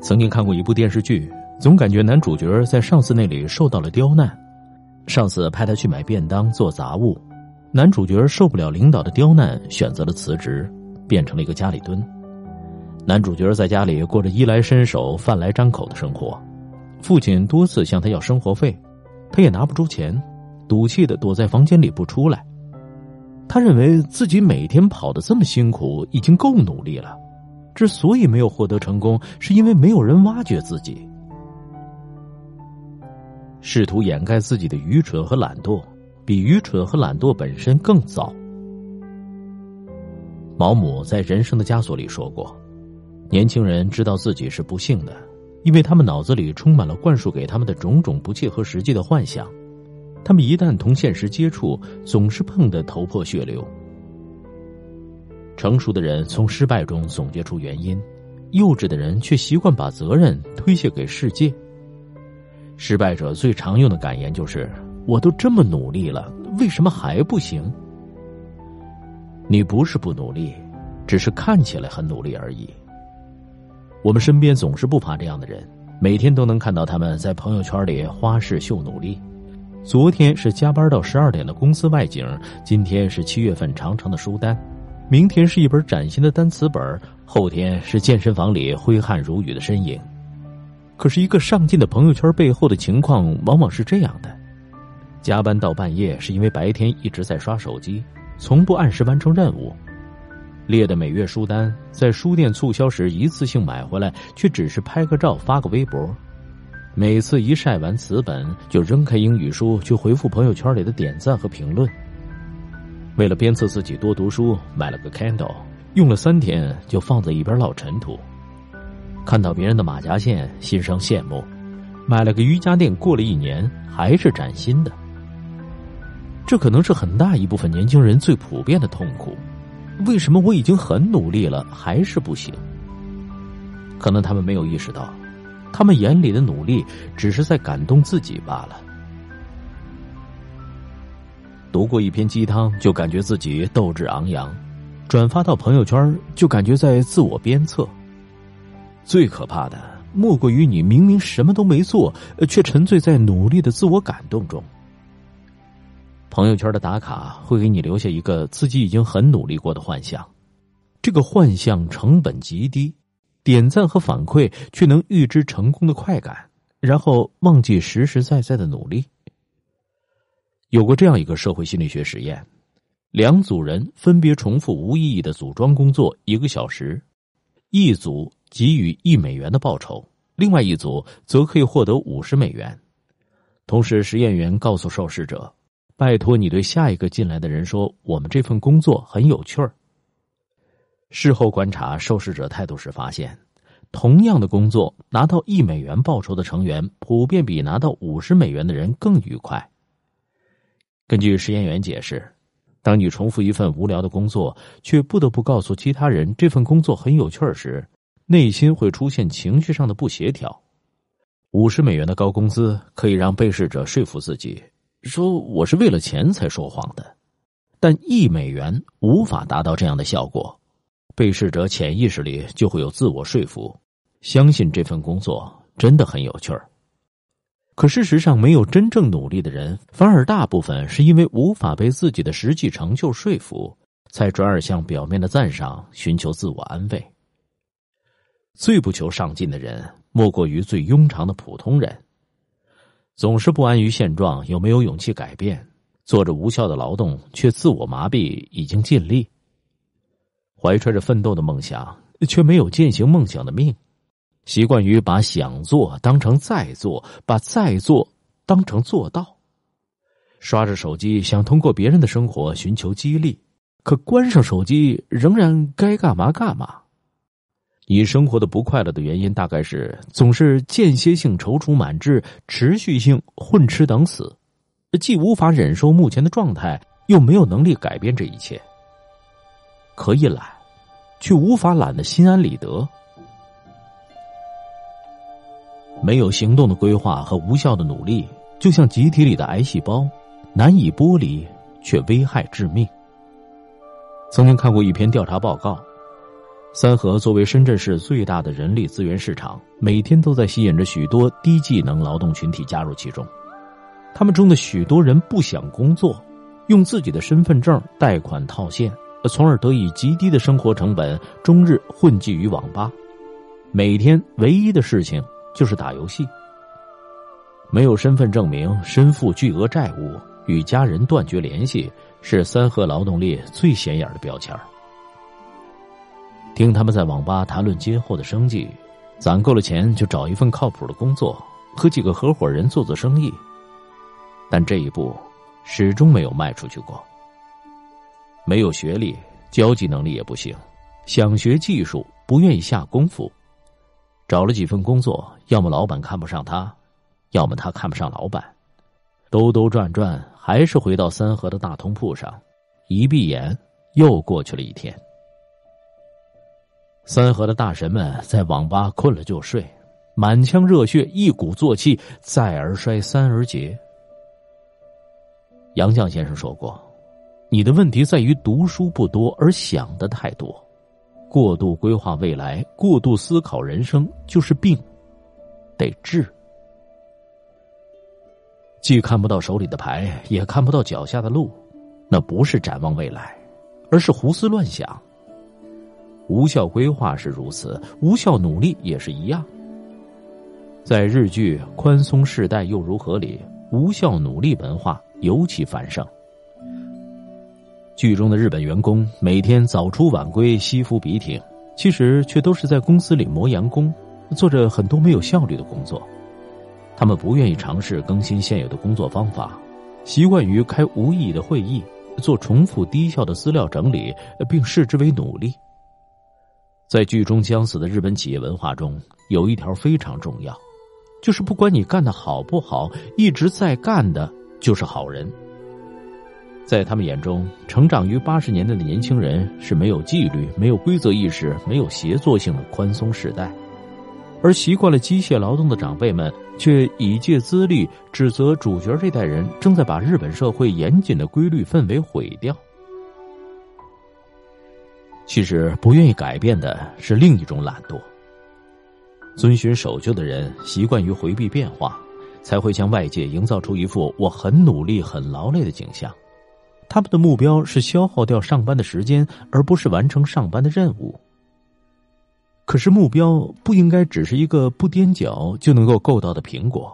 曾经看过一部电视剧，总感觉男主角在上司那里受到了刁难，上司派他去买便当做杂物，男主角受不了领导的刁难，选择了辞职，变成了一个家里蹲。男主角在家里过着衣来伸手、饭来张口的生活，父亲多次向他要生活费，他也拿不出钱，赌气的躲在房间里不出来。他认为自己每天跑得这么辛苦，已经够努力了。之所以没有获得成功，是因为没有人挖掘自己。试图掩盖自己的愚蠢和懒惰，比愚蠢和懒惰本身更糟。毛姆在《人生的枷锁》里说过：“年轻人知道自己是不幸的，因为他们脑子里充满了灌输给他们的种种不切合实际的幻想。他们一旦同现实接触，总是碰得头破血流。”成熟的人从失败中总结出原因，幼稚的人却习惯把责任推卸给世界。失败者最常用的感言就是：“我都这么努力了，为什么还不行？”你不是不努力，只是看起来很努力而已。我们身边总是不乏这样的人，每天都能看到他们在朋友圈里花式秀努力。昨天是加班到十二点的公司外景，今天是七月份长长的书单。明天是一本崭新的单词本，后天是健身房里挥汗如雨的身影。可是，一个上进的朋友圈背后的情况往往是这样的：加班到半夜是因为白天一直在刷手机，从不按时完成任务；列的每月书单在书店促销时一次性买回来，却只是拍个照发个微博；每次一晒完词本，就扔开英语书去回复朋友圈里的点赞和评论。为了鞭策自己多读书，买了个 candle，用了三天就放在一边落尘土。看到别人的马甲线，心生羡慕；买了个瑜伽垫，过了一年还是崭新的。这可能是很大一部分年轻人最普遍的痛苦。为什么我已经很努力了，还是不行？可能他们没有意识到，他们眼里的努力只是在感动自己罢了。读过一篇鸡汤，就感觉自己斗志昂扬；转发到朋友圈，就感觉在自我鞭策。最可怕的，莫过于你明明什么都没做，却沉醉在努力的自我感动中。朋友圈的打卡会给你留下一个自己已经很努力过的幻象，这个幻象成本极低，点赞和反馈却能预知成功的快感，然后忘记实实在在的努力。有过这样一个社会心理学实验：两组人分别重复无意义的组装工作一个小时，一组给予一美元的报酬，另外一组则可以获得五十美元。同时，实验员告诉受试者：“拜托你对下一个进来的人说，我们这份工作很有趣儿。”事后观察受试者态度时发现，同样的工作拿到一美元报酬的成员，普遍比拿到五十美元的人更愉快。根据实验员解释，当你重复一份无聊的工作，却不得不告诉其他人这份工作很有趣时，内心会出现情绪上的不协调。五十美元的高工资可以让被试者说服自己，说我是为了钱才说谎的，但一美元无法达到这样的效果。被试者潜意识里就会有自我说服，相信这份工作真的很有趣儿。可事实上，没有真正努力的人，反而大部分是因为无法被自己的实际成就说服，才转而向表面的赞赏寻求自我安慰。最不求上进的人，莫过于最庸常的普通人，总是不安于现状，又没有勇气改变，做着无效的劳动，却自我麻痹，已经尽力，怀揣着奋斗的梦想，却没有践行梦想的命。习惯于把想做当成在做，把在做当成做到。刷着手机，想通过别人的生活寻求激励，可关上手机，仍然该干嘛干嘛。你生活的不快乐的原因，大概是总是间歇性踌躇满志，持续性混吃等死，既无法忍受目前的状态，又没有能力改变这一切。可以懒，却无法懒得心安理得。没有行动的规划和无效的努力，就像集体里的癌细胞，难以剥离，却危害致命。曾经看过一篇调查报告，三河作为深圳市最大的人力资源市场，每天都在吸引着许多低技能劳动群体加入其中。他们中的许多人不想工作，用自己的身份证贷款套现，从而得以极低的生活成本，终日混迹于网吧。每天唯一的事情就是打游戏。没有身份证明，身负巨额债务，与家人断绝联系，是三和劳动力最显眼的标签。听他们在网吧谈论今后的生计，攒够了钱就找一份靠谱的工作，和几个合伙人做做生意。但这一步始终没有迈出去过。没有学历，交际能力也不行，想学技术不愿意下功夫。找了几份工作，要么老板看不上他，要么他看不上老板，兜兜转转还是回到三河的大通铺上。一闭眼，又过去了一天。三河的大神们在网吧困了就睡，满腔热血，一鼓作气，再而衰，三而竭。杨绛先生说过：“你的问题在于读书不多，而想的太多，过度规划未来，过度思考人生，就是病，得治。既看不到手里的牌，也看不到脚下的路，那不是展望未来，而是胡思乱想。”无效规划是如此，无效努力也是一样。在日剧《宽松世代又如何》里，无效努力文化尤其繁盛。剧中的日本员工每天早出晚归，西服笔挺，其实却都是在公司里磨洋工，做着很多没有效率的工作。他们不愿意尝试更新现有的工作方法，习惯于开无意义的会议，做重复低效的资料整理，并视之为努力。在剧中将死的日本企业文化中，有一条非常重要，就是不管你干的好不好，一直在干的就是好人。在他们眼中，成长于八十年代的年轻人是没有纪律、没有规则意识、没有协作性的宽松时代，而习惯了机械劳动的长辈们却以借资历指责主角这代人正在把日本社会严谨的规律氛围毁掉。其实不愿意改变的是另一种懒惰。遵循守旧的人习惯于回避变化，才会向外界营造出一副我很努力、很劳累的景象。他们的目标是消耗掉上班的时间，而不是完成上班的任务。可是目标不应该只是一个不踮脚就能够够到的苹果。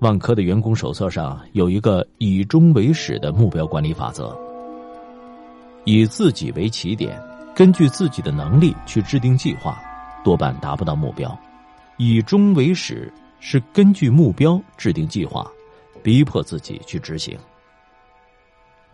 万科的员工手册上有一个以终为始的目标管理法则。以自己为起点，根据自己的能力去制定计划，多半达不到目标；以终为始，是根据目标制定计划，逼迫自己去执行。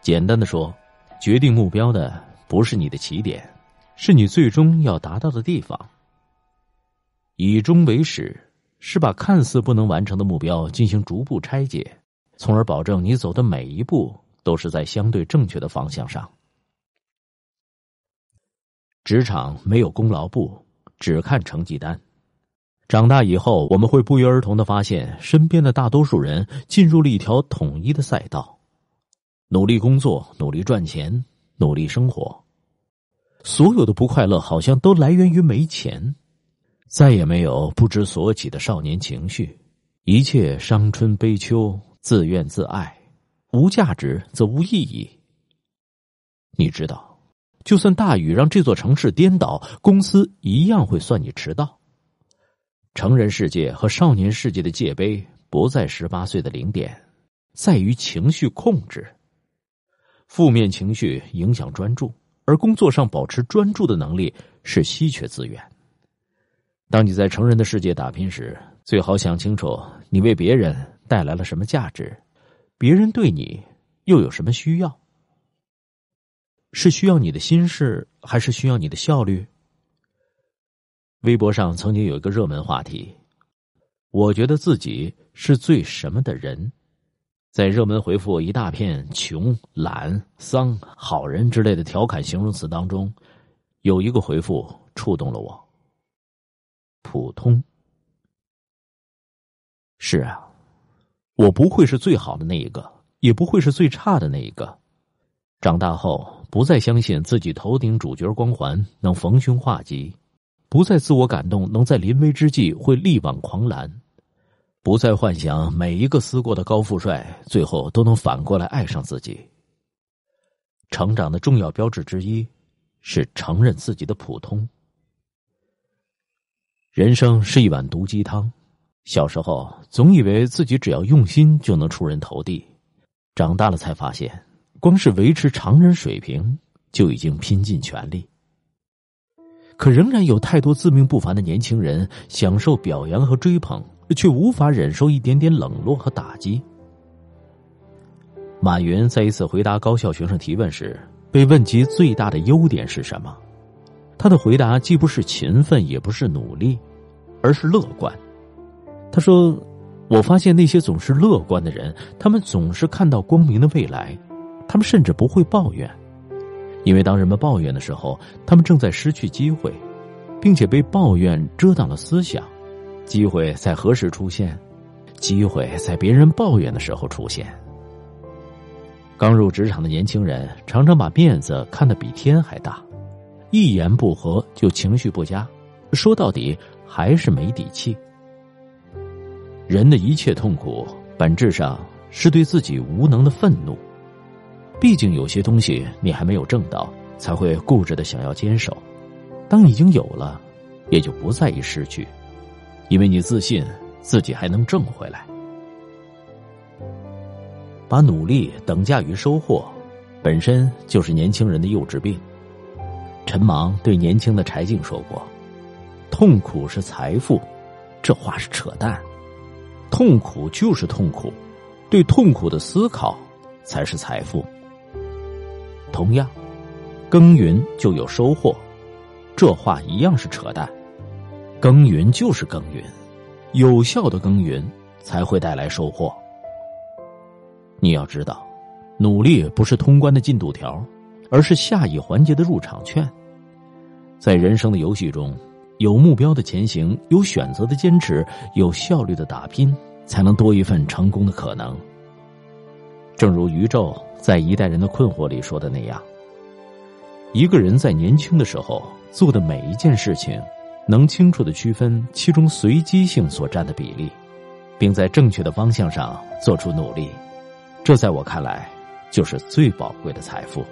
简单的说，决定目标的不是你的起点，是你最终要达到的地方。以终为始，是把看似不能完成的目标进行逐步拆解，从而保证你走的每一步都是在相对正确的方向上。职场没有功劳簿，只看成绩单。长大以后，我们会不约而同的发现，身边的大多数人进入了一条统一的赛道：努力工作，努力赚钱，努力生活。所有的不快乐好像都来源于没钱，再也没有不知所起的少年情绪。一切伤春悲秋，自怨自艾，无价值则无意义。你知道。就算大雨让这座城市颠倒，公司一样会算你迟到。成人世界和少年世界的界碑不在十八岁的零点，在于情绪控制。负面情绪影响专注，而工作上保持专注的能力是稀缺资源。当你在成人的世界打拼时，最好想清楚你为别人带来了什么价值，别人对你又有什么需要。是需要你的心事，还是需要你的效率？微博上曾经有一个热门话题：“我觉得自己是最什么的人？”在热门回复一大片“穷”“懒”“丧”“好人”之类的调侃形容词当中，有一个回复触动了我：“普通。”是啊，我不会是最好的那一个，也不会是最差的那一个。长大后。不再相信自己头顶主角光环能逢凶化吉，不再自我感动能在临危之际会力挽狂澜，不再幻想每一个思过的高富帅最后都能反过来爱上自己。成长的重要标志之一，是承认自己的普通。人生是一碗毒鸡汤，小时候总以为自己只要用心就能出人头地，长大了才发现。光是维持常人水平就已经拼尽全力，可仍然有太多自命不凡的年轻人享受表扬和追捧，却无法忍受一点点冷落和打击。马云在一次回答高校学生提问时，被问及最大的优点是什么，他的回答既不是勤奋，也不是努力，而是乐观。他说：“我发现那些总是乐观的人，他们总是看到光明的未来。”他们甚至不会抱怨，因为当人们抱怨的时候，他们正在失去机会，并且被抱怨遮挡了思想。机会在何时出现？机会在别人抱怨的时候出现。刚入职场的年轻人常常把面子看得比天还大，一言不合就情绪不佳，说到底还是没底气。人的一切痛苦，本质上是对自己无能的愤怒。毕竟有些东西你还没有挣到，才会固执的想要坚守；当已经有了，也就不在意失去，因为你自信自己还能挣回来。把努力等价于收获，本身就是年轻人的幼稚病。陈芒对年轻的柴静说过：“痛苦是财富。”这话是扯淡，痛苦就是痛苦，对痛苦的思考才是财富。同样，耕耘就有收获，这话一样是扯淡。耕耘就是耕耘，有效的耕耘才会带来收获。你要知道，努力不是通关的进度条，而是下一环节的入场券。在人生的游戏中，有目标的前行，有选择的坚持，有效率的打拼，才能多一份成功的可能。正如宇宙。在一代人的困惑里说的那样，一个人在年轻的时候做的每一件事情，能清楚的区分其中随机性所占的比例，并在正确的方向上做出努力，这在我看来就是最宝贵的财富。